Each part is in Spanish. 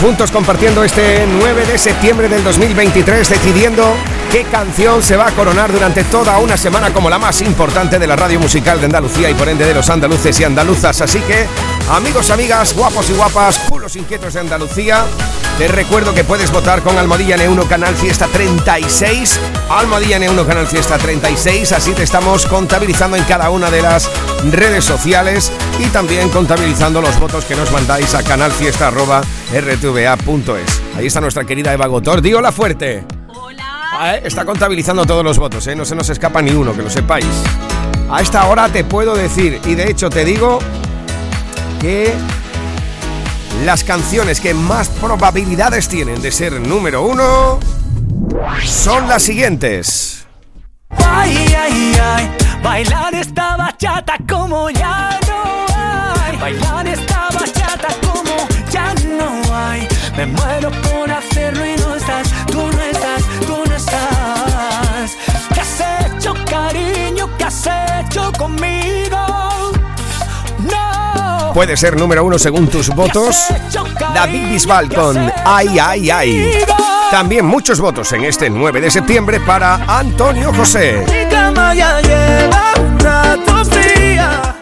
juntos compartiendo este 9 de septiembre del 2023, decidiendo qué canción se va a coronar durante toda una semana como la más importante de la radio musical de Andalucía y por ende de los andaluces y andaluzas. Así que, amigos, amigas, guapos y guapas, culos inquietos de Andalucía, te recuerdo que puedes votar con Almohadilla N1 Canal Fiesta 36. Almohadilla N1 Canal Fiesta 36. Así te estamos contabilizando en cada una de las redes sociales y también contabilizando los votos que nos mandáis a canalfiesta.rtva.es. Ahí está nuestra querida Eva Gotor. Díola fuerte. Hola. Ah, ¿eh? Está contabilizando todos los votos, ¿eh? no se nos escapa ni uno, que lo sepáis. A esta hora te puedo decir, y de hecho te digo, que las canciones que más probabilidades tienen de ser número uno son las siguientes. Ay, ay, ay, bailar esta bachata como ya no hay. Bailar esta bachata como ya no hay. Me muero por hacerlo y no estás, tú no estás, tú no estás. ¿Qué has hecho, cariño? ¿Qué has hecho conmigo? Puede ser número uno según tus votos. David Bisbal con Ay, ay, ay. También muchos votos en este 9 de septiembre para Antonio José. Mi cama ya lleva un rato fría.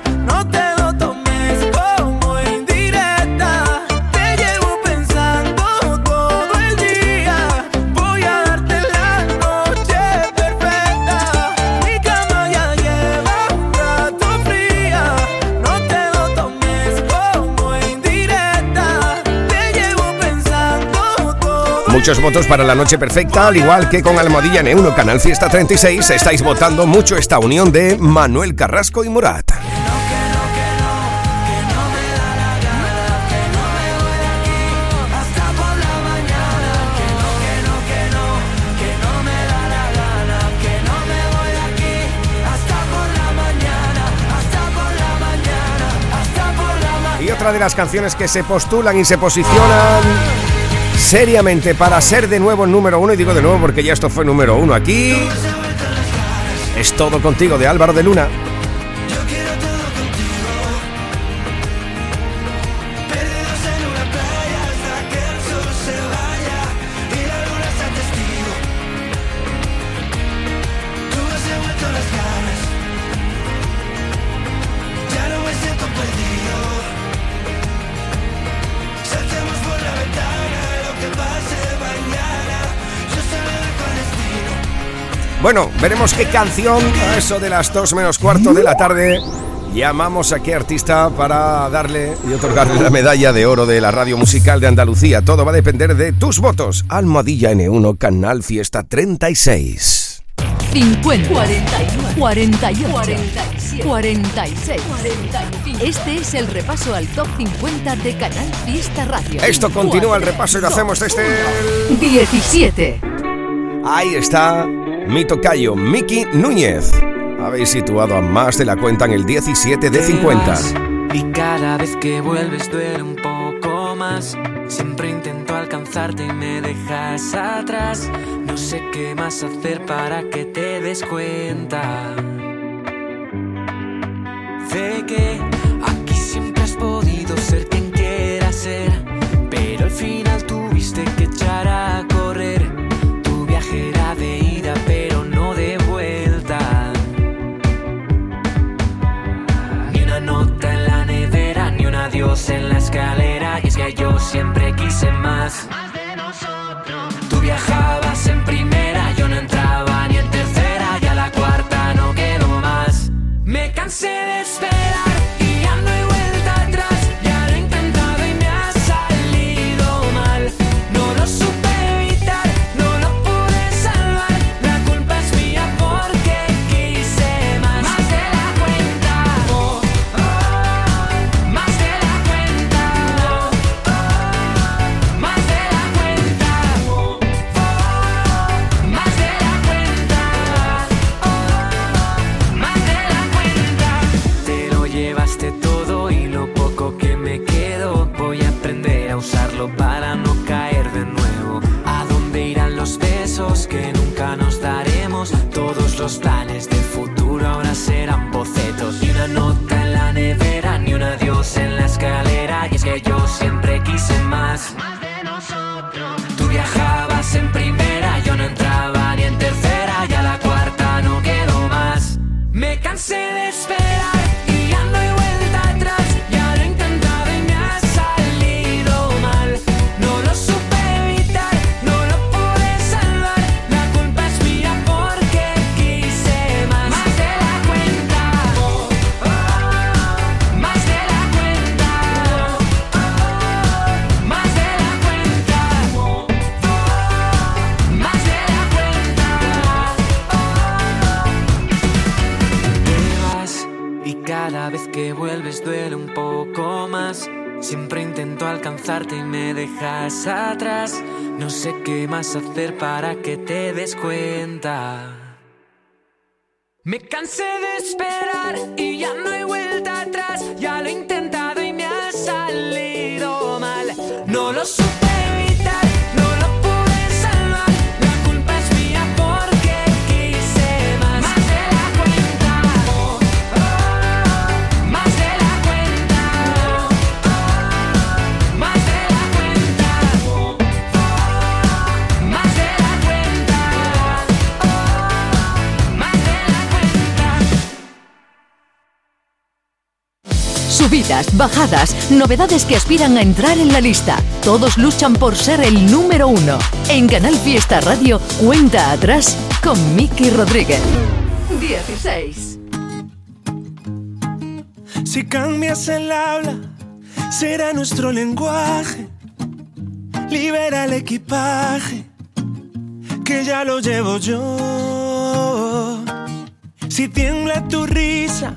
Muchos votos para la noche perfecta, al igual que con Almohadilla N1 Canal Fiesta 36, estáis votando mucho esta unión de Manuel Carrasco y Murat. Y otra de las canciones que se postulan y se posicionan seriamente para ser de nuevo número uno, y digo de nuevo porque ya esto fue número uno aquí, es todo contigo de Álvaro de Luna. Bueno, veremos qué canción, a eso de las 2 menos cuarto de la tarde, llamamos a qué artista para darle y otorgarle la medalla de oro de la radio musical de Andalucía. Todo va a depender de tus votos. Almohadilla N1, Canal Fiesta 36. 50, 41, 48, 47, 46, 45. Este es el repaso al top 50 de Canal Fiesta Radio. Esto continúa el repaso y lo hacemos desde el... 17. Ahí está mi tocayo, Miki Núñez. Habéis situado a más de la cuenta en el 17 de 50. Y cada vez que vuelves duele un poco más. Siempre intento alcanzarte y me dejas atrás. No sé qué más hacer para que te des cuenta. De que que vuelves duele un poco más. Siempre intento alcanzarte y me dejas atrás. No sé qué más hacer para que te des cuenta. Me cansé de esperar y ya no hay vuelta atrás. Ya lo he Subidas, bajadas, novedades que aspiran a entrar en la lista. Todos luchan por ser el número uno. En Canal Fiesta Radio, cuenta atrás con Miki Rodríguez. 16. Si cambias el habla, será nuestro lenguaje. Libera el equipaje, que ya lo llevo yo. Si tiembla tu risa,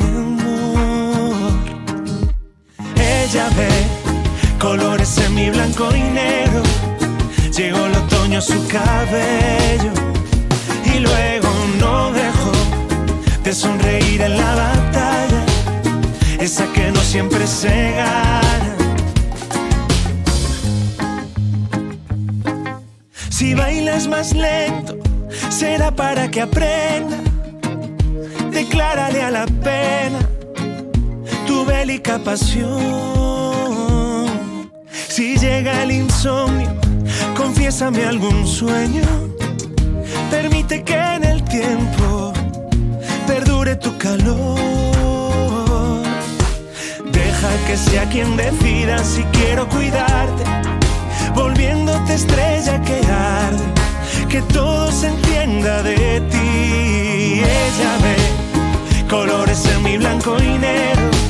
Ella ve colores en mi blanco y negro. Llegó el otoño a su cabello y luego no dejó de sonreír en la batalla, esa que no siempre se gana. Si bailas más lento, será para que aprenda. Declárale a la pena tu bélica pasión. Si llega el insomnio, confiésame algún sueño. Permite que en el tiempo perdure tu calor. Deja que sea quien decida si quiero cuidarte, volviéndote estrella que arde, que todo se entienda de ti. Ella ve colores en mi blanco y negro.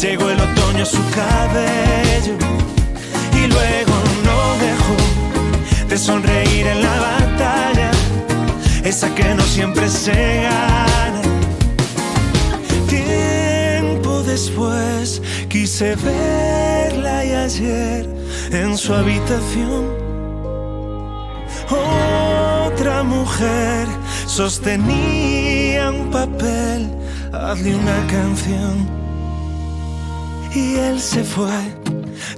Llegó el otoño a su cabello y luego no dejó de sonreír en la batalla, esa que no siempre se gana. Tiempo después quise verla y ayer en su habitación otra mujer sostenía un papel, hazle una canción. Y él se fue,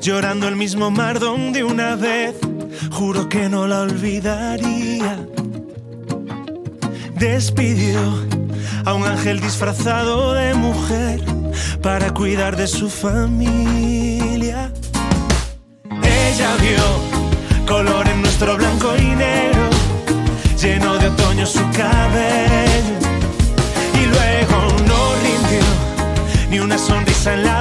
llorando el mismo mar donde una vez juro que no la olvidaría. Despidió a un ángel disfrazado de mujer para cuidar de su familia. Ella vio color en nuestro blanco y negro, lleno de otoño su cabello. Y luego no rindió ni una sonrisa en la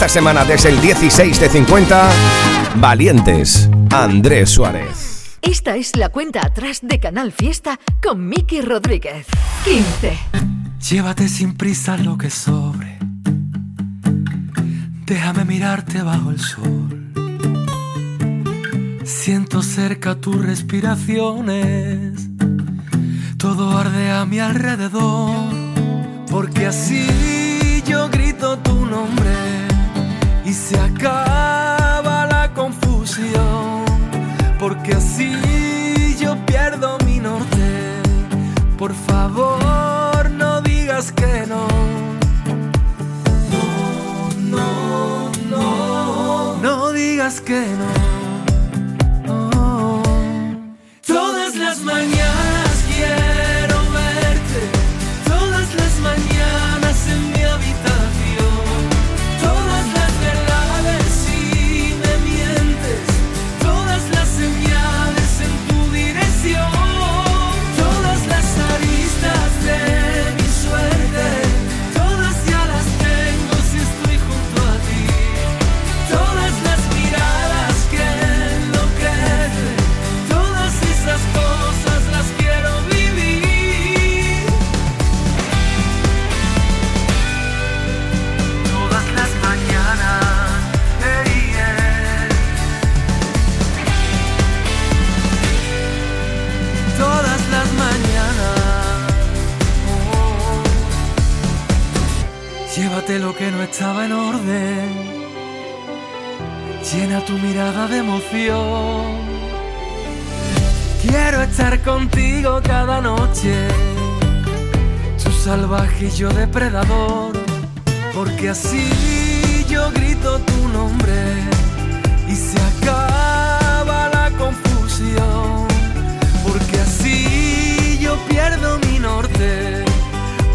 Esta semana desde el 16 de 50, Valientes, Andrés Suárez. Esta es la cuenta atrás de Canal Fiesta con Miki Rodríguez. 15. Llévate sin prisa lo que sobre. Déjame mirarte bajo el sol. Siento cerca tus respiraciones. Todo arde a mi alrededor. Porque así yo grito tu nombre y se acaba la confusión. Porque así yo pierdo mi norte. Por favor, no digas que no. No, no, no. No digas que no. Contigo cada noche. Tú salvaje y yo depredador. Porque así yo grito tu nombre y se acaba la confusión. Porque así yo pierdo mi norte.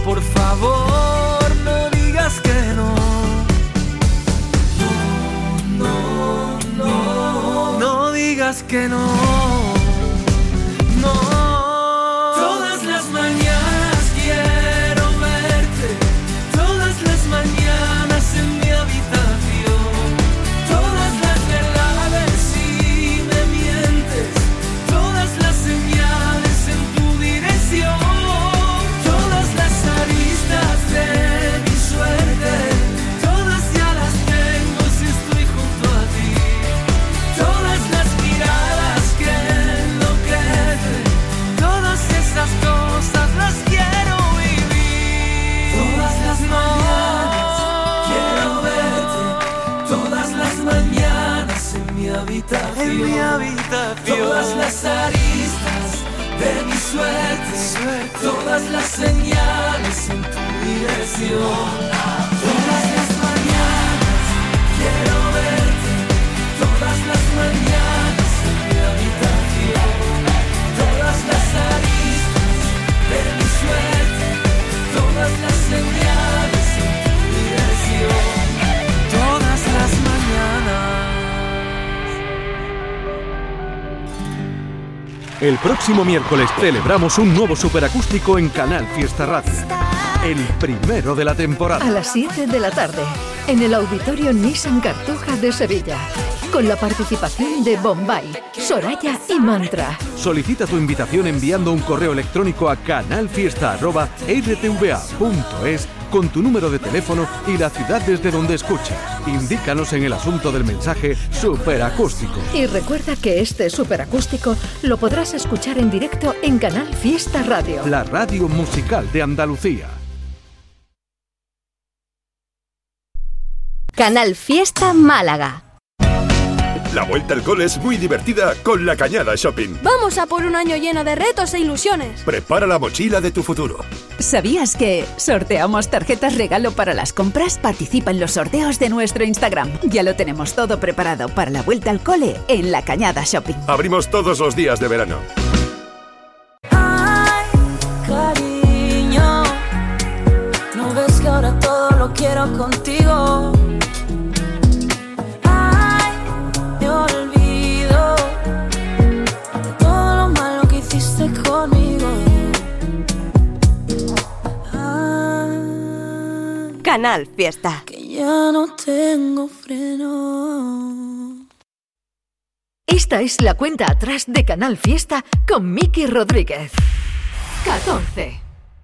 Por favor, no digas que no. No, no, no digas que no. No. Las señales en tu dirección. El próximo miércoles celebramos un nuevo superacústico en Canal Fiesta Radio. El primero de la temporada. A las 7 de la tarde, en el Auditorio Nissan Cartuja de Sevilla, con la participación de Bombay, Soraya y Mantra. Solicita tu invitación enviando un correo electrónico a canalfiesta.rtva.es con tu número de teléfono y la ciudad desde donde escuchas. Indícanos en el asunto del mensaje superacústico. Y recuerda que este superacústico lo podrás escuchar en directo en Canal Fiesta Radio. La radio musical de Andalucía. Canal Fiesta Málaga. La vuelta al cole es muy divertida con la Cañada Shopping. Vamos a por un año lleno de retos e ilusiones. Prepara la mochila de tu futuro. ¿Sabías que sorteamos tarjetas regalo para las compras? Participa en los sorteos de nuestro Instagram. Ya lo tenemos todo preparado para la vuelta al cole en la Cañada Shopping. Abrimos todos los días de verano. Canal Fiesta. que ya no tengo freno. Esta es la cuenta atrás de Canal Fiesta con Miki Rodríguez. 14.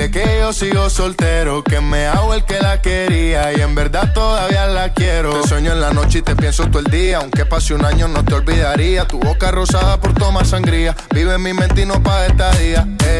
Dile que yo sigo soltero, que me hago el que la quería y en verdad todavía la quiero. Te sueño en la noche y te pienso todo el día, aunque pase un año no te olvidaría. Tu boca rosada por tomar sangría, vive en mi mente y no pa' esta día. Ey,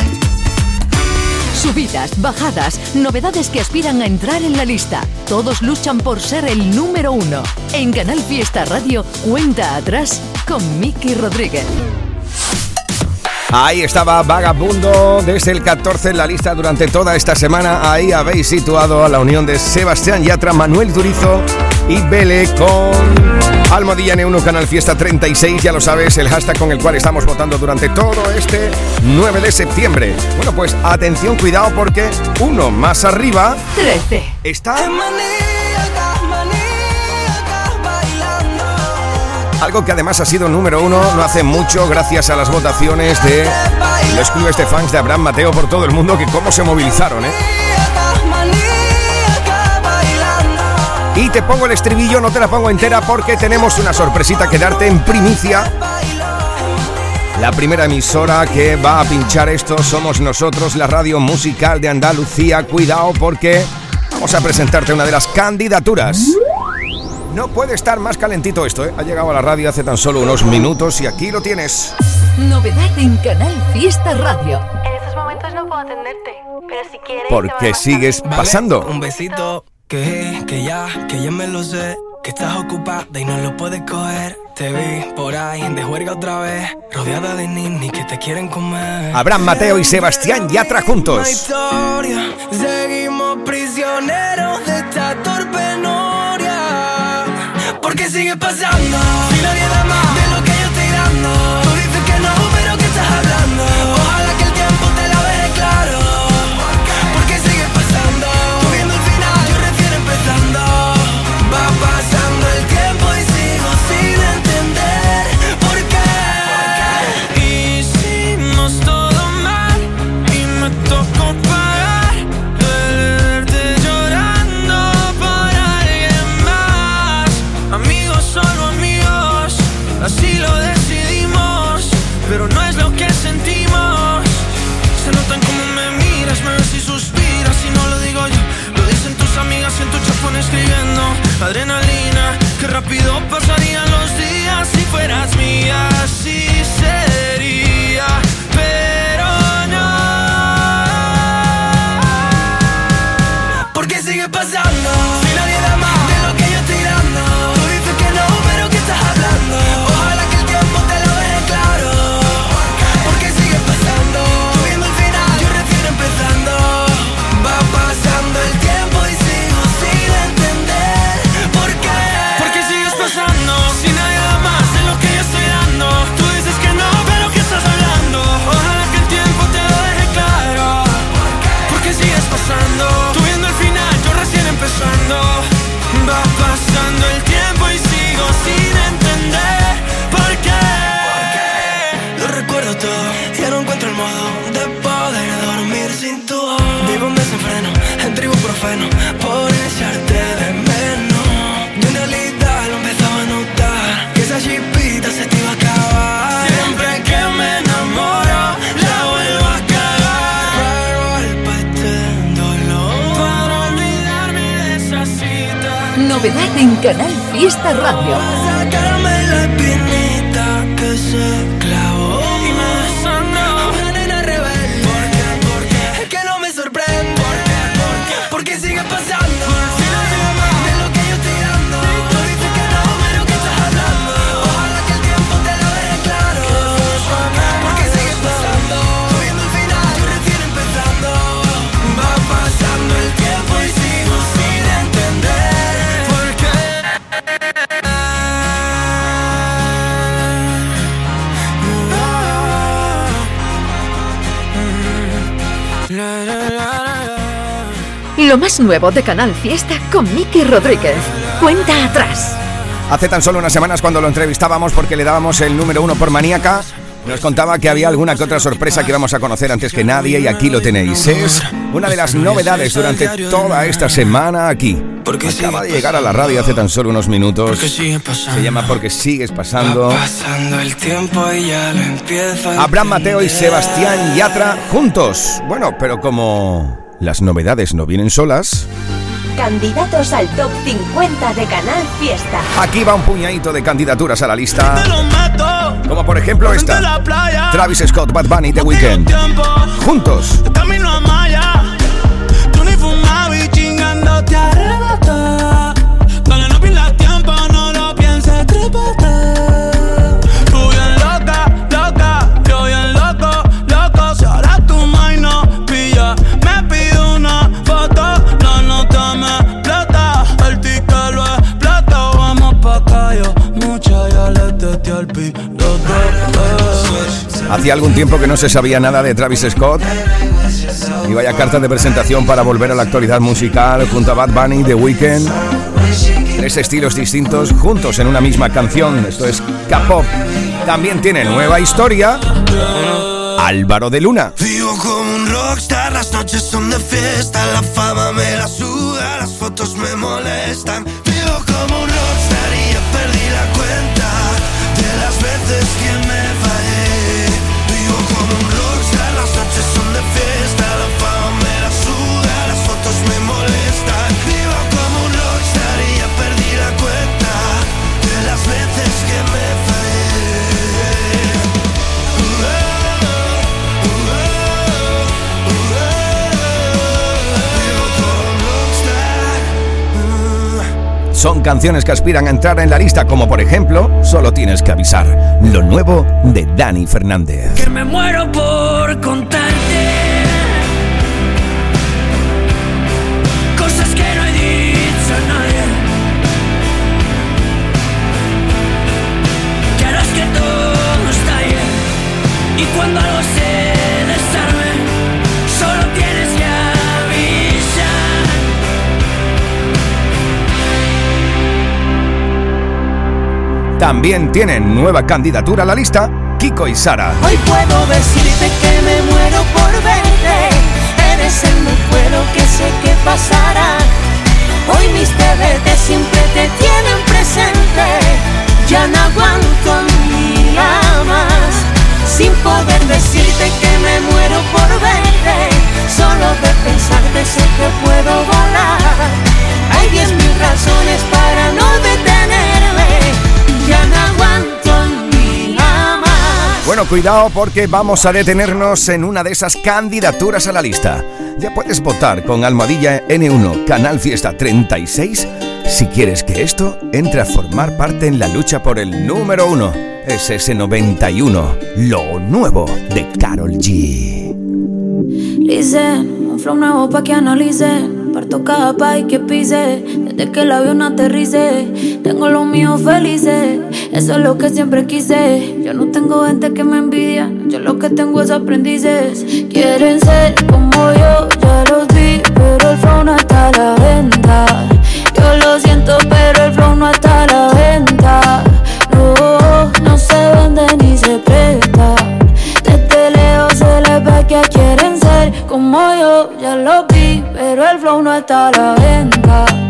Subidas, bajadas, novedades que aspiran a entrar en la lista. Todos luchan por ser el número uno. En Canal Fiesta Radio, cuenta atrás con Miki Rodríguez. Ahí estaba Vagabundo desde el 14 en la lista durante toda esta semana. Ahí habéis situado a la unión de Sebastián Yatra, Manuel Turizo y Bele con Almohadilla N1 Canal Fiesta 36. Ya lo sabes, el hashtag con el cual estamos votando durante todo este 9 de septiembre. Bueno, pues atención, cuidado porque uno más arriba 13. está Algo que además ha sido número uno no hace mucho gracias a las votaciones de los clubes de fans de Abraham Mateo por todo el mundo que cómo se movilizaron, ¿eh? Te pongo el estribillo, no te la pongo entera porque tenemos una sorpresita que darte en primicia. La primera emisora que va a pinchar esto somos nosotros, la radio musical de Andalucía. Cuidado porque vamos a presentarte una de las candidaturas. No puede estar más calentito esto, ¿eh? Ha llegado a la radio hace tan solo unos minutos y aquí lo tienes. Novedad en Canal Fiesta Radio. En estos momentos no puedo atenderte, pero si quieres... Porque sigues pasando. Un besito que, que ya, que ya me lo sé. que estás ocupada y no lo puedes coger. Te vi por ahí de juerga otra vez, rodeada de ninis que te quieren comer. Abraham Mateo y Sebastián Yatra juntos. historia, seguimos prisioneros de esta torpe noria. Porque sigue pasando, si nadie da más de lo que yo estoy dando. Lo más nuevo de Canal Fiesta con Miki Rodríguez. Cuenta atrás. Hace tan solo unas semanas cuando lo entrevistábamos porque le dábamos el número uno por maníaca, nos contaba que había alguna que otra sorpresa que íbamos a conocer antes que nadie y aquí lo tenéis. Es una de las novedades durante toda esta semana aquí. Acaba de llegar a la radio hace tan solo unos minutos. Se llama Porque sigues pasando. Pasando el tiempo y ya lo empiezo a Abraham Mateo y Sebastián Yatra juntos. Bueno, pero como las novedades no vienen solas, Candidatos al top 50 de Canal Fiesta. aquí va un puñadito de candidaturas a la lista. Como por ejemplo esta. Travis Scott, Bad Bunny, The Weeknd. Juntos. Camino a Maya, tú ni fumabas y chingándote arrebata. Hacía algún tiempo que no se sabía nada de Travis Scott. Y vaya carta de presentación para volver a la actualidad musical junto a Bad Bunny, The Weeknd. Tres estilos distintos juntos en una misma canción. Esto es K-pop. También tiene nueva historia. Álvaro de Luna. Vivo como un rockstar, las noches son de fiesta, la fama me la suda, las fotos me molestan. Son canciones que aspiran a entrar en la lista, como por ejemplo, solo tienes que avisar, lo nuevo de Dani Fernández. También tienen nueva candidatura a la lista, Kiko y Sara. Hoy puedo decirte que me muero por verte. Eres el mejor que sé que pasará. Hoy mis TVT siempre te tienen presente. Ya no aguanto día más. Sin poder decirte que me muero por verte. Solo de pensarte sé que puedo volar. Hay diez mil razones para no detenerme. Ya no aguanto un día más. Bueno, cuidado porque vamos a detenernos en una de esas candidaturas a la lista. Ya puedes votar con Almohadilla N1 Canal Fiesta 36 si quieres que esto entre a formar parte en la lucha por el número uno. Es ese 91, lo nuevo de Carol G. Listen, un flow nuevo pa' que analicen. Parto cada país que pise, desde que el avión aterrice. Tengo los míos felices, eso es lo que siempre quise. Yo no tengo gente que me envidia, yo lo que tengo es aprendices. Quieren ser como yo, ya los vi, pero el flow no está a la venta. Yo lo siento, pero el flow no está a la venta. No, no se vende ni se presta. Desde lejos se les ve que quieren ser como yo, ya lo vi, pero el flow no está a la venta.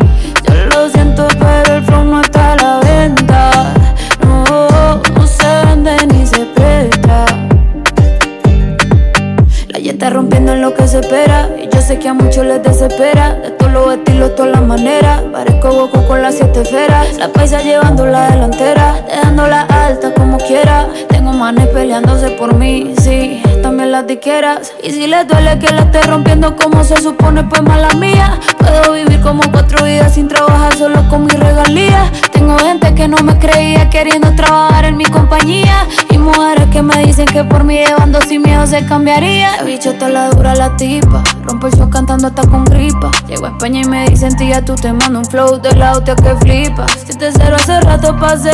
Rompiendo en lo que se espera. Y yo sé que a muchos les desespera. De todos los estilos, todas las maneras. Parezco Goku con las siete esferas. La paisa llevando la delantera. Dejándola alta como quiera. Tengo manes peleándose por mí, sí. También las diqueras. Y si les duele que la esté rompiendo como se supone, pues mala mía. Puedo vivir como cuatro vidas sin trabajar solo con mis regalías. Tengo gente que no me creía queriendo trabajar en mi compañía. Y mujeres que me dicen que por mí llevando sin miedo se cambiaría. La bicho está la dura la tipa. Rompo el show cantando hasta con gripa. Llego a España y me dicen, tía, tú te mando un flow de la hostia que flipa. Si te cero hace rato pasé.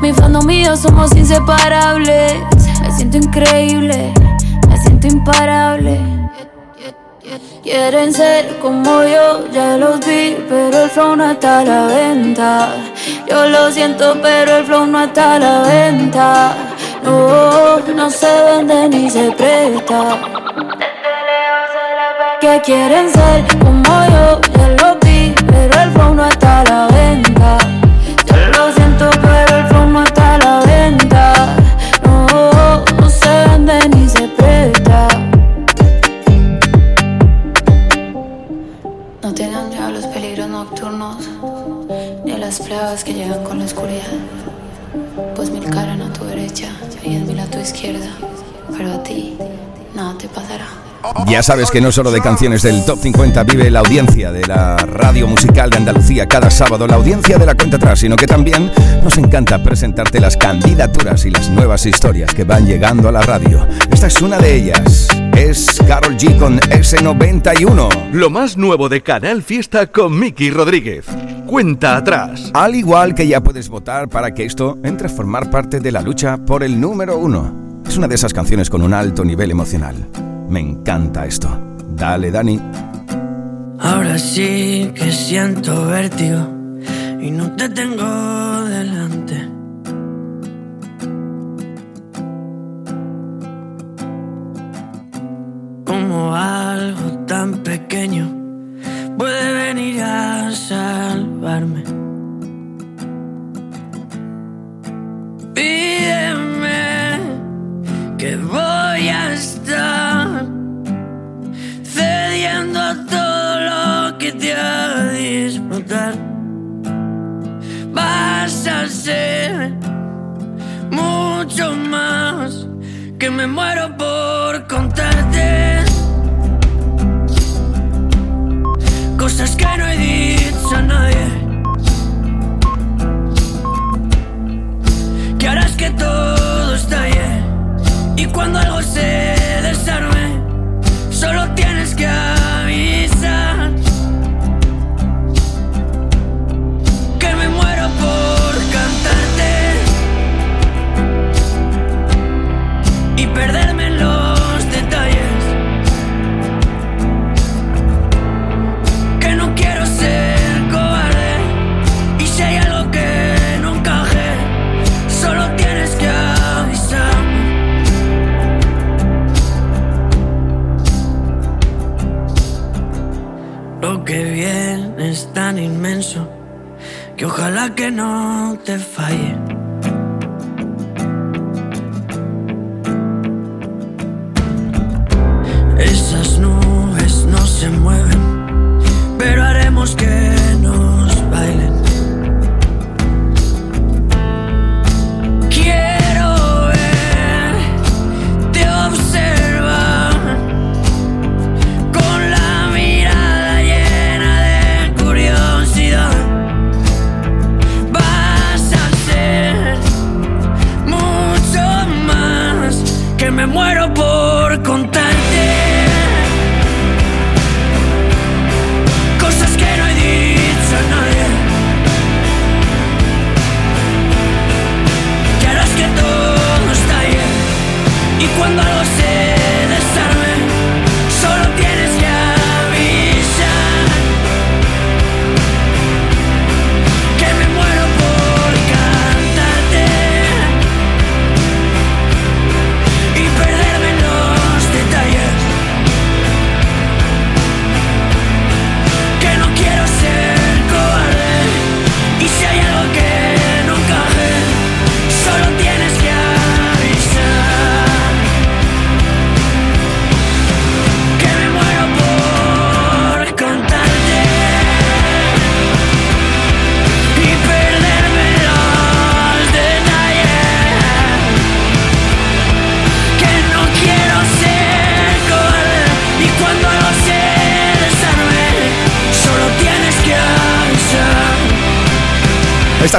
Mi fandom yo somos inseparables. Me siento increíble, me siento imparable. Quieren ser como yo, ya los vi, pero el flow no está a la venta. Yo lo siento, pero el flow no está a la venta. No, no se vende ni se presta. Que quieren ser como yo, ya los vi, pero el flow no está a la venta. Ya sabes que no solo de canciones del Top 50 vive la audiencia de la radio musical de Andalucía cada sábado, la audiencia de la cuenta atrás, sino que también nos encanta presentarte las candidaturas y las nuevas historias que van llegando a la radio. Esta es una de ellas. Es Carol G con S91. Lo más nuevo de Canal Fiesta con Miki Rodríguez. Cuenta atrás. Al igual que ya puedes votar para que esto entre a formar parte de la lucha por el número uno. Es una de esas canciones con un alto nivel emocional. Me encanta esto. Dale, Dani. Ahora sí que siento vértigo y no te tengo delante. Como algo tan pequeño puede venir a salvarme. Pídeme que voy a estar cediendo a todo lo que te haga disfrutar. Vas a ser mucho más que me muero por contarte cosas que no he dicho a nadie.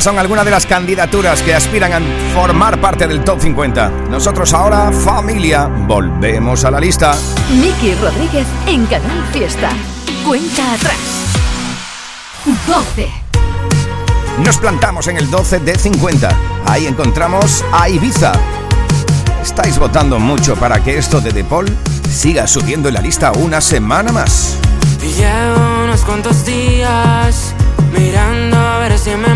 Son algunas de las candidaturas que aspiran a formar parte del Top 50. Nosotros ahora, familia, volvemos a la lista. Miki Rodríguez en Canal Fiesta. Cuenta atrás. 12. Nos plantamos en el 12 de 50. Ahí encontramos a Ibiza. Estáis votando mucho para que esto de De Paul siga subiendo en la lista una semana más. Y llevo unos cuantos días mirando a ver si me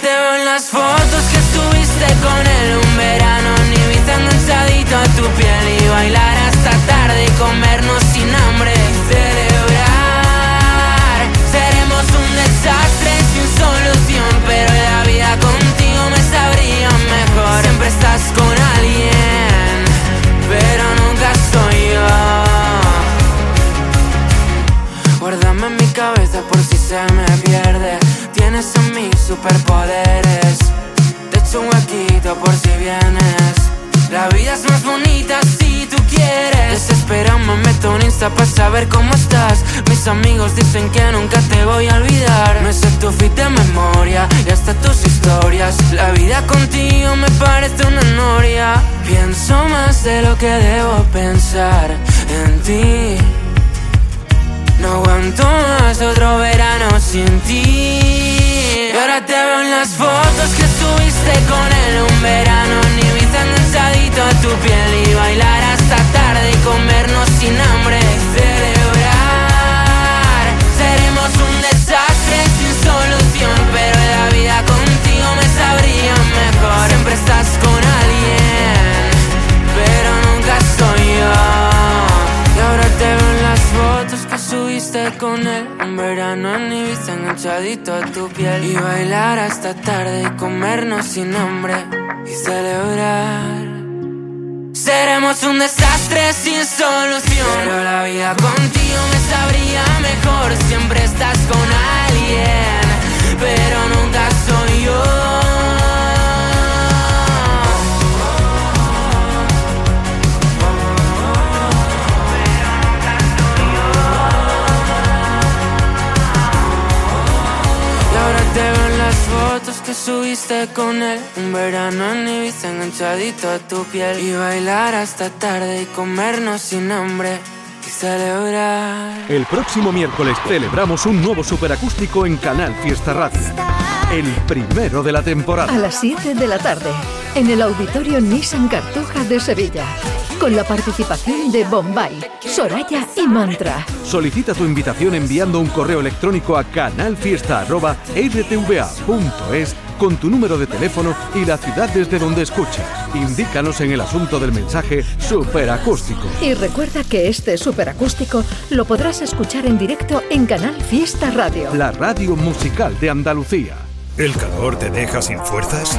Te veo en las fotos que estuviste con él un verano. Ni viste enganchadito a tu piel y bailar hasta tarde y comernos sin hambre. y Celebrar. Seremos un desastre sin solución, pero la vida dicen que nunca te voy a olvidar. Me sé tu fit de memoria y hasta tus historias. La vida contigo me parece una noria. Pienso más de lo que debo pensar en ti. No aguanto más otro verano sin ti. Y ahora te veo en las fotos que estuviste con él un verano. Ni enganchadito a tu piel y bailar hasta tarde y comernos sin hambre. Siempre estás con alguien, pero nunca soy yo. Y ahora te veo en las fotos que subiste con él. Un verano en Ibiza enganchadito a tu piel. Y bailar hasta tarde y comernos sin hambre Y celebrar. Seremos un desastre sin solución. Pero la vida contigo me sabría mejor. Siempre estás con alguien Pero nunca soy yo te veo en las fotos que subiste con él Un verano en Ibiza enganchadito a tu piel Y bailar hasta tarde y comernos sin hambre Y celebrar. El próximo miércoles celebramos un nuevo superacústico en Canal Fiesta Radio. El primero de la temporada. A las 7 de la tarde, en el Auditorio Nissan Cartuja de Sevilla. Con la participación de Bombay, Soraya y Mantra. Solicita tu invitación enviando un correo electrónico a canalfiesta.rtva.es con tu número de teléfono y la ciudad desde donde escuchas. Indícanos en el asunto del mensaje superacústico. Y recuerda que este superacústico lo podrás escuchar en directo en Canal Fiesta Radio. La radio musical de Andalucía. ¿El calor te deja sin fuerzas?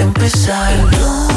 empezar.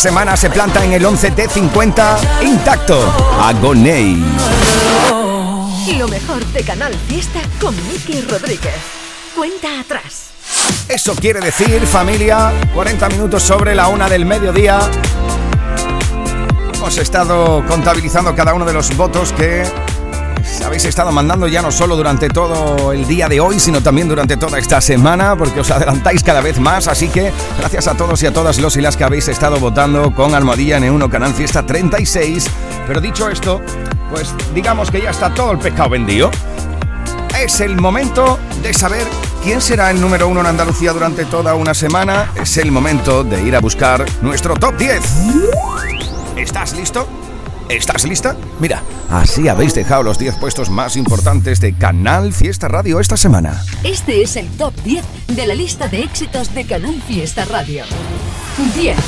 Semana se planta en el 11 de 50 intacto. Agoney. Lo mejor de Canal Fiesta con Miki Rodríguez. Cuenta atrás. Eso quiere decir, familia, 40 minutos sobre la una del mediodía. Hemos estado contabilizando cada uno de los votos que, habéis estado mandando ya no solo durante todo el día de hoy, sino también durante toda esta semana, porque os adelantáis cada vez más. Así que gracias a todos y a todas los y las que habéis estado votando con Almohadilla N1 Canal Fiesta 36. Pero dicho esto, pues digamos que ya está todo el pescado vendido. Es el momento de saber quién será el número uno en Andalucía durante toda una semana. Es el momento de ir a buscar nuestro top 10. ¿Estás listo? ¿Estás lista? Mira, así habéis dejado los 10 puestos más importantes de Canal Fiesta Radio esta semana. Este es el top 10 de la lista de éxitos de Canal Fiesta Radio. 10.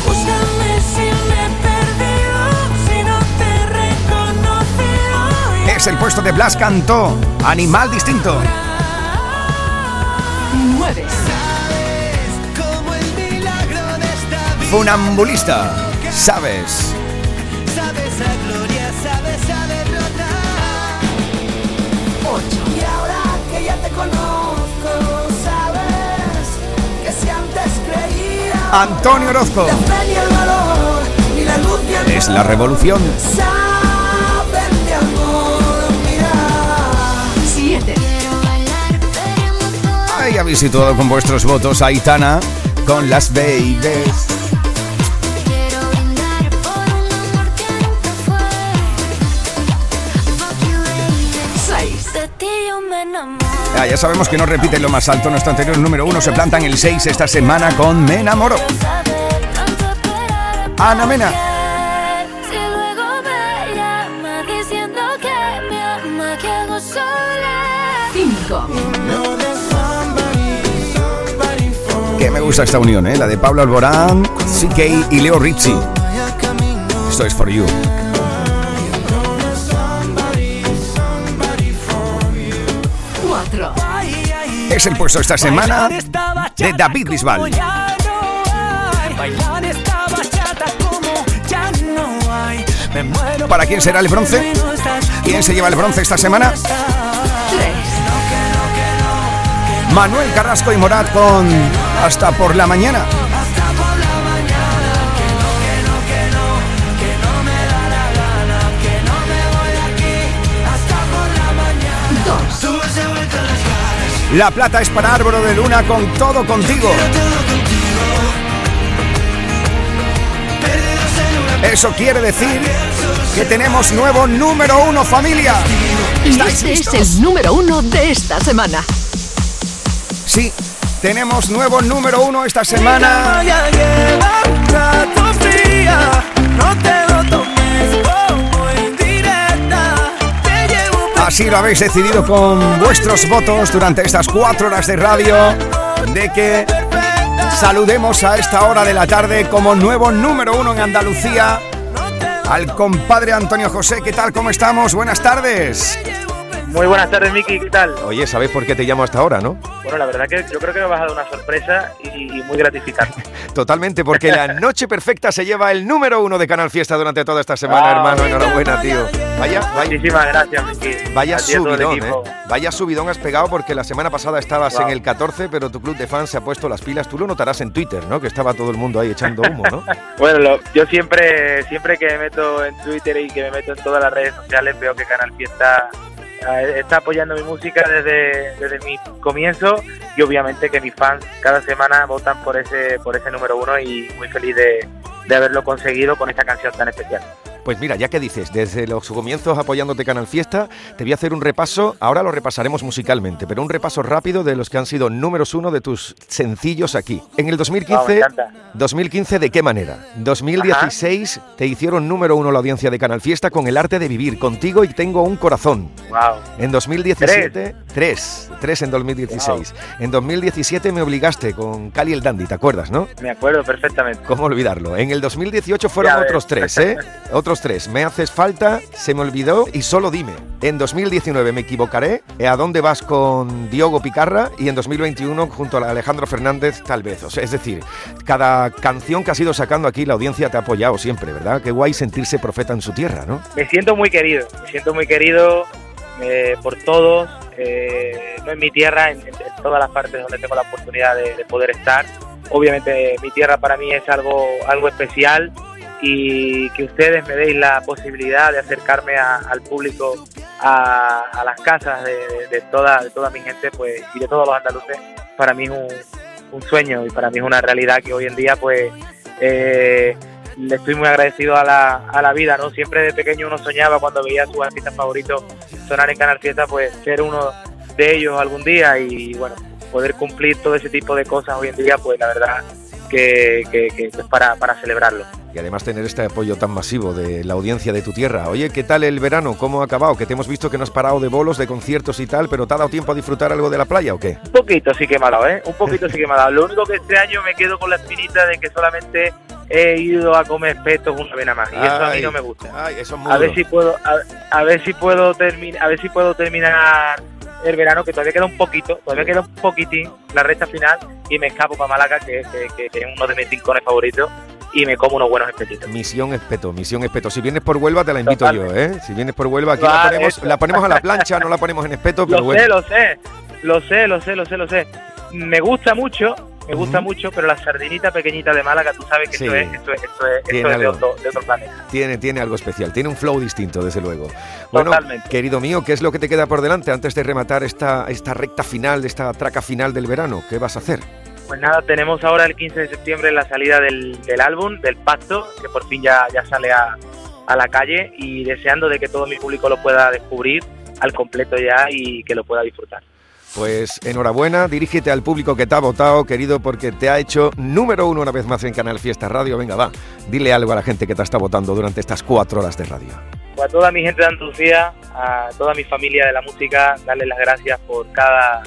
Es el puesto de Blas Cantó, Animal Distinto. 9. Funambulista, ¿sabes? Sabes ni el Es la revolución. Saben de amor, mira. 7. Ahí habéis situado con vuestros votos a Aitana con las babies. Ya sabemos que no repite lo más alto. Nuestro anterior número uno se planta en el 6 esta semana con Me enamoro. Ana Mena. Que me ama, que hago sola. 5. Que me gusta esta unión, ¿eh? La de Pablo Alborán, CK y Leo Rizzi. Esto es For You. Es el puesto esta semana de David Bisbal. ¿Para quién será el bronce? ¿Quién se lleva el bronce esta semana? 3. Manuel Carrasco y Morat con Hasta por la mañana. La plata es para Árbol de Luna con todo contigo. Eso quiere decir que tenemos nuevo número uno familia. Y ¿Estáis este listos? es el número uno de esta semana. Sí, tenemos nuevo número uno esta semana. Ya lleva un rato fría, no te Así lo habéis decidido con vuestros votos durante estas cuatro horas de radio de que saludemos a esta hora de la tarde como nuevo número uno en Andalucía al compadre Antonio José. ¿Qué tal? ¿Cómo estamos? Buenas tardes. Muy buenas tardes, Miki, ¿qué tal? Oye, ¿sabéis por qué te llamo hasta ahora, no? Bueno, la verdad que yo creo que me vas a dar una sorpresa y, y muy gratificante. Totalmente, porque la Noche Perfecta se lleva el número uno de Canal Fiesta durante toda esta semana, Ah, hermano. Enhorabuena, tío. Vaya, vaya. Muchísimas gracias, Miki. Vaya subidón. ¿eh? Vaya subidón has pegado porque la semana pasada estabas Wow. en el 14, pero tu club de fans se ha puesto las pilas. Tú lo notarás en Twitter, ¿no? Que estaba todo el mundo ahí echando humo, ¿no? Bueno, lo- yo siempre, siempre que me meto en Twitter y que me meto en todas las redes sociales veo que Canal Fiesta está apoyando mi música desde, desde mi comienzo y obviamente que mis fans cada semana votan por ese por ese número uno y muy feliz de, de haberlo conseguido con esta canción tan especial. Pues mira, ya que dices, desde los comienzos apoyándote Canal Fiesta, te voy a hacer un repaso, ahora lo repasaremos musicalmente, pero un repaso rápido de los que han sido números uno de tus sencillos aquí. En el Ah, me 2015, encanta. 2015 ¿de qué manera? 2016 te hicieron número uno la audiencia de Canal Fiesta con El arte de vivir, contigo y tengo un corazón. Wow. En 2017, tres, tres en 2016. En 2017 me obligaste con Cali el Dandy, ¿te acuerdas, no? Me acuerdo perfectamente. ¿Cómo olvidarlo? En el 2018 fueron otros tres, ¿eh? Otros tres. Me haces falta, se me olvidó y solo dime. En 2019 me equivocaré. ¿eh? ¿A dónde vas con Diogo Picarra? Y en 2021 junto a Alejandro Fernández, tal vez. O sea, es decir, cada canción que has ido sacando aquí, la audiencia te ha apoyado siempre, ¿verdad? Qué guay sentirse profeta en su tierra, ¿no? Me siento muy querido, me siento muy querido eh, por todos, eh, no en mi tierra, en, todas las partes donde tengo la oportunidad de, de poder estar. Obviamente mi tierra para mí es algo, algo especial y que ustedes me deis la posibilidad de acercarme a- al público a, a las casas de, de- toda, de toda mi gente pues y de todos los andaluces, para mí es un, un sueño y para mí es una realidad que hoy en día pues eh, le estoy muy agradecido a la, a la vida, ¿no? Siempre de pequeño uno soñaba cuando veía a sus artistas favoritos sonar en Canal Fiesta, pues ser uno de ellos algún día y bueno, poder cumplir todo ese tipo de cosas hoy en día, pues la verdad que, que- que es para, para celebrarlo. Y además tener este apoyo tan masivo de la audiencia de tu tierra. Oye, ¿qué tal el verano? ¿Cómo ha acabado? Que te hemos visto que no has parado de bolos, de conciertos y tal, pero ¿te ha dado tiempo a disfrutar algo de la playa o qué? Un poquito sí que me ha dado, ¿eh? Un poquito sí que me ha dado. Lo único que este año me quedo con la espinita de que solamente he ido a comer petos una vez nada más. Y eso a mí no me gusta. Ay, eso es muy A ver duro. si puedo, a, a ver si puedo terminar, a ver si puedo terminar el verano, que todavía queda un poquito, todavía queda un poquitín la recta final y me escapo para Málaga, que, que- que es uno de mis rincones favoritos, y me como unos buenos espetitos. Misión Espeto, Misión Espeto. Si vienes por Huelva te la invito yo, ¿eh? Si vienes por Huelva aquí la ponemos, eso. la ponemos a la plancha, no la ponemos en Espeto, pero Lo bueno. sé, lo sé, lo sé, lo sé, lo sé, lo sé. Me gusta mucho, me gusta mucho, pero la sardinita pequeñita de Málaga, tú sabes que Sí. esto es, esto es, esto es, esto es de, otro, de otro planeta. Tiene, tiene algo especial, tiene un flow distinto, desde luego. Bueno, Totalmente. querido mío, ¿qué es lo que te queda por delante antes de rematar esta, esta recta final, esta traca final del verano? ¿Qué vas a hacer? Pues nada, tenemos ahora el 15 de septiembre la salida del, del álbum, del Pacto, que por fin ya, ya sale a, a la calle y deseando de que todo mi público lo pueda descubrir al completo ya y que lo pueda disfrutar. Pues enhorabuena, dirígete al público que te ha votado, querido, porque te ha hecho número uno una vez más en Canal Fiesta Radio. Venga, va, dile algo a la gente que te está votando durante estas cuatro horas de radio. Pues a toda mi gente de Andalucía, a toda mi familia de la música, darles las gracias por cada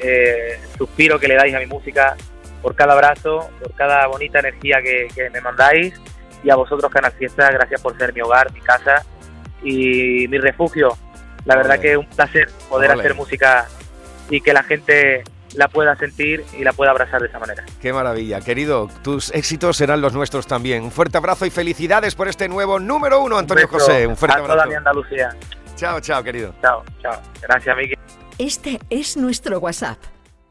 eh, suspiro que le dais a mi música, por cada abrazo, por cada bonita energía que, que me mandáis y a vosotros Canal Fiesta, gracias por ser mi hogar, mi casa y mi refugio. La verdad que es un placer poder hacer música y que la gente la pueda sentir y la pueda abrazar de esa manera. Qué maravilla, querido. Tus éxitos serán los nuestros también. Un fuerte abrazo y felicidades por este nuevo número uno, Antonio José. Un fuerte a toda abrazo. mi Andalucía. Chao, chao, querido. Chao, chao. Gracias, Miki. Este es nuestro WhatsApp.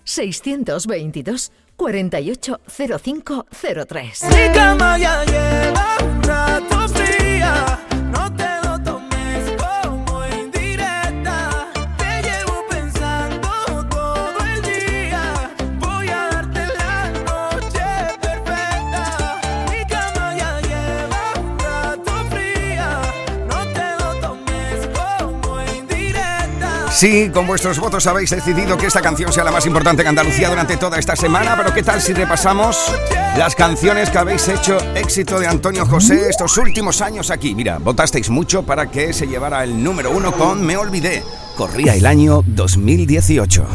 622 480503. Mi cama ya lleva un rato fría. Sí, con vuestros votos habéis decidido que esta canción sea la más importante en Andalucía durante toda esta semana, pero ¿qué tal si repasamos las canciones que habéis hecho éxito de Antonio José estos últimos años aquí? Mira, votasteis mucho para que se llevara el número uno con Me Olvidé. Corría el año 2018.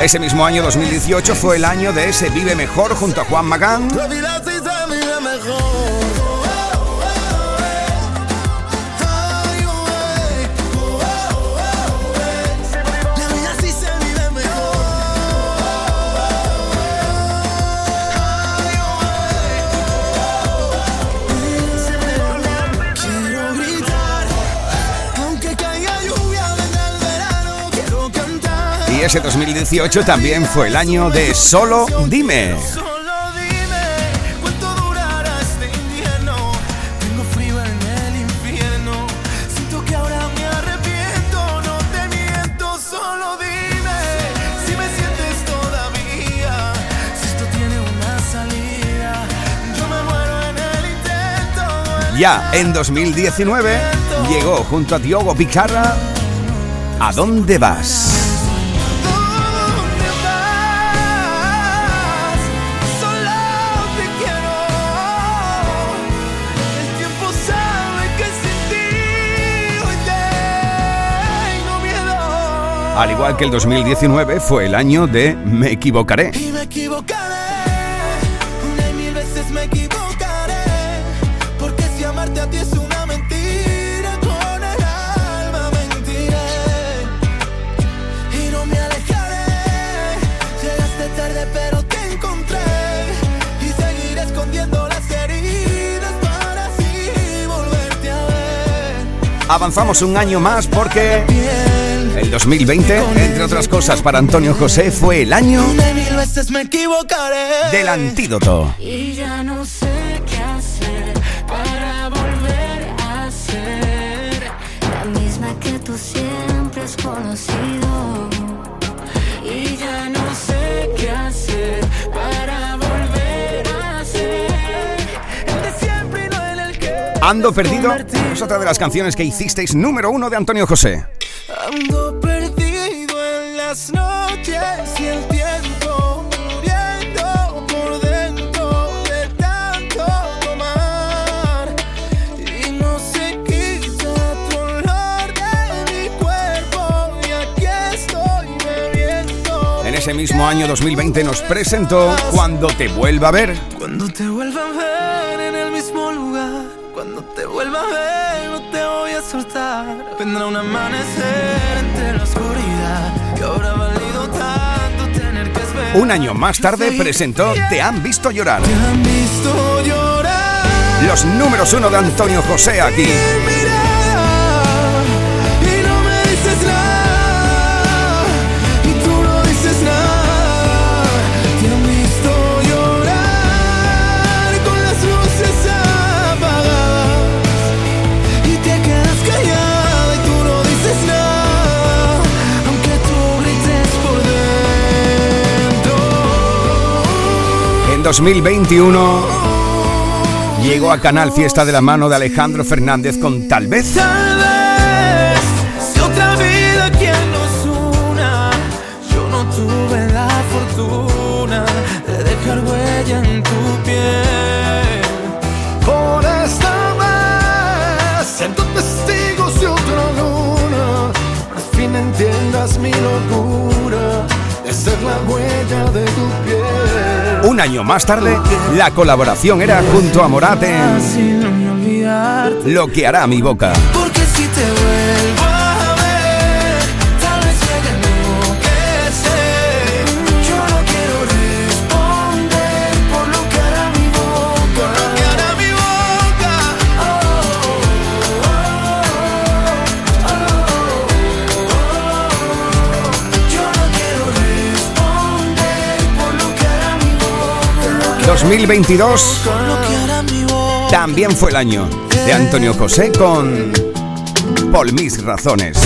Ese mismo año 2018 fue el año de ese Vive Mejor junto a Juan Magán. Y ese 2018 también fue el año de Solo Dime. Solo dime cuánto durará invierno. Tengo frío en el infierno. Siento que ahora me arrepiento. No te miento, solo dime si me sientes todavía. Si esto tiene una salida, yo me muero en el intento. Ya en 2019 llegó junto a Diogo Picarra ¿A dónde vas? Al igual que el 2019 fue el año de Me equivocaré. Y me equivocaré. Una y mil veces me equivocaré. Porque si amarte a ti es una mentira, con el alma mentiré. Y no me alejaré. Llegaste tarde, pero te encontré. Y seguiré escondiendo las heridas para así volverte a avanzamos un año más porque el 2020, entre otras cosas, para Antonio José fue el año Una y mil veces me equivocaré. del antídoto. Y ya no sé qué hacer para volver a ser La misma que tú siempre has conocido. Y ya no sé qué hacer para volver a ser el de siempre y no en el que Ando perdido es otra de las canciones que hicisteis número uno de Antonio José. Ando perdido en las noches y el tiempo muriendo por dentro de tanto tomar. Y no se quita tu olor de mi cuerpo y aquí estoy bebiendo. En ese mismo año 2020 nos presentó Cuando te vuelva a ver. Cuando te vuelva a ver Vendrá un amanecer entre la oscuridad que habrá valido tanto tener que esperar. Un año más tarde presentó Te han visto llorar. Te han visto llorar. Los números uno de Antonio José aquí. En 2021 llegó a Canal Fiesta de la mano de Alejandro Fernández con Tal vez. Tal vez si otra vida quien nos una, yo no tuve la fortuna de dejar huella en tu piel. Por esta vez siento testigos de otra luna, al fin entiendas mi locura Un año más tarde, la colaboración era junto a Morat en Así no me olvidarte. Lo que hará mi boca. 2022 Por lo que hará mi boca. también fue el año de Antonio José con Por mis razones.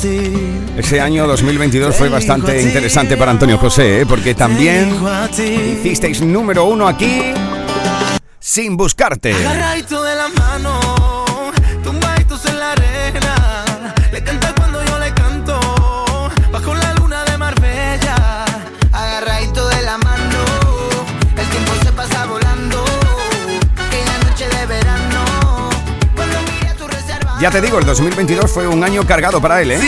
Ese año 2022 fue bastante interesante para Antonio José, ¿eh? porque también hicisteis número uno aquí sin buscarte. Ya te digo, el 2022 fue un año cargado para él, ¿eh?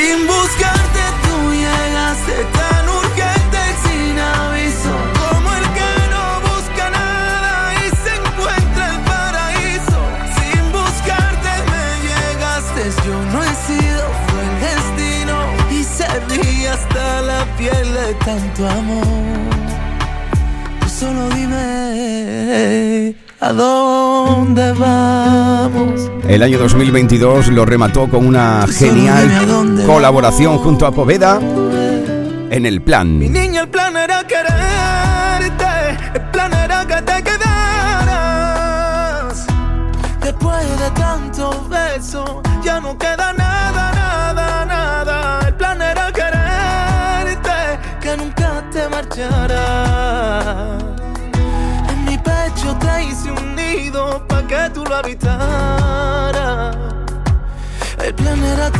El año 2022 lo remató con una genial colaboración junto a Poveda en el Mi plan. niña, el plan era quererte, el plan era que te quedaras. Después de tantos besos, ya no queda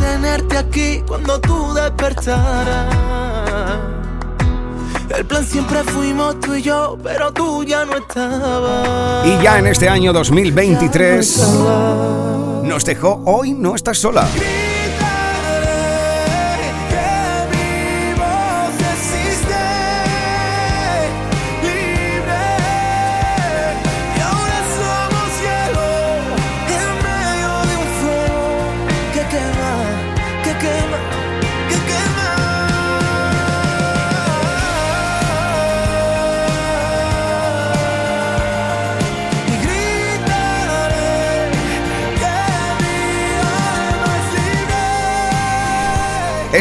tenerte aquí cuando tú despertaras. El plan siempre fuimos tú y yo, pero tú ya no estabas. Y ya en este año 2023 nos dejó Hoy no estás sola.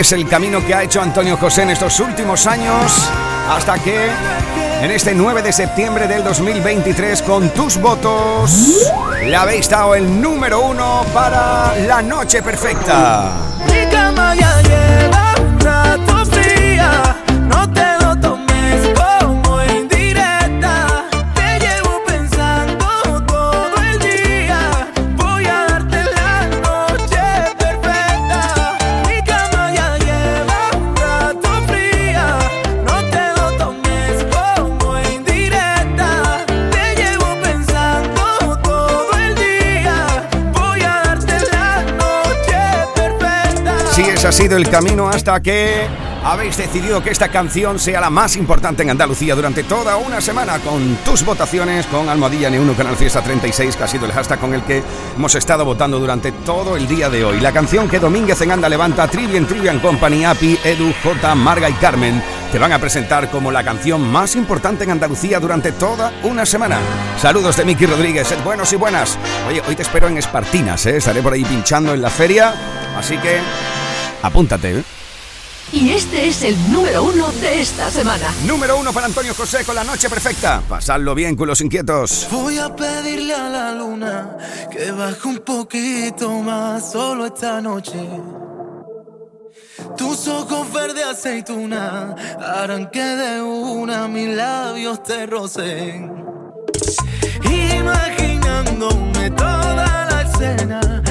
Es el camino que ha hecho Antonio José en estos últimos años hasta que en este 9 de septiembre del 2023 con tus votos le habéis dado el número uno para la noche perfecta. Ha sido el camino hasta que habéis decidido que esta canción sea la más importante en Andalucía durante toda una semana con tus votaciones con Almohadilla N1 Canal Fiesta 36 que ha sido el hashtag con el que hemos estado votando durante todo el día de hoy. La canción que Domínguez en Anda levanta Trivian Trivian Company, API, Edu, J, Marga y Carmen te van a presentar como la canción más importante en Andalucía durante toda una semana. Saludos de Miki Rodríguez, buenos y buenas. Oye, hoy te espero en Espartinas, ¿eh? estaré por ahí pinchando en la feria, así que Apúntate, ¿eh? Y este es el número uno de esta semana. Número uno para Antonio José con la noche perfecta. Pasadlo bien, culos inquietos. Voy a pedirle a la luna que baje un poquito más solo esta noche. Tus ojos verde aceituna harán que de una mis labios te rocen. Imaginándome toda la escena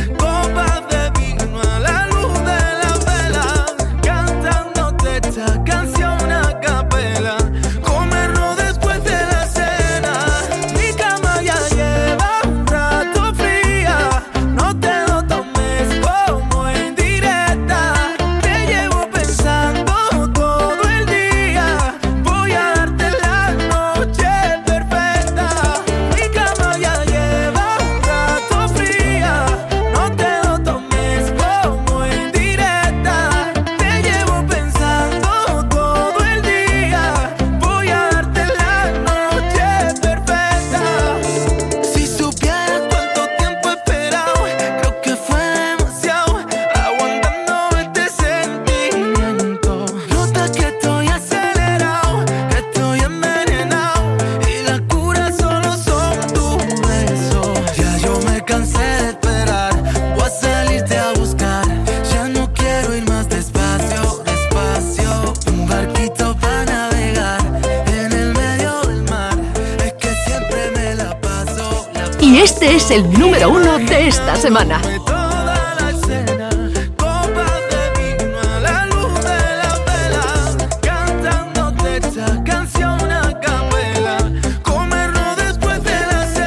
el número uno de esta semana.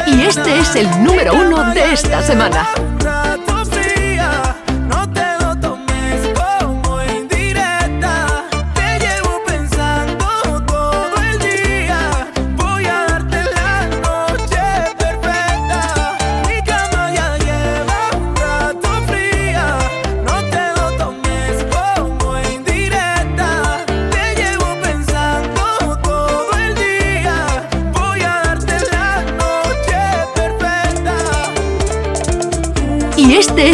Y este es el número uno de esta semana.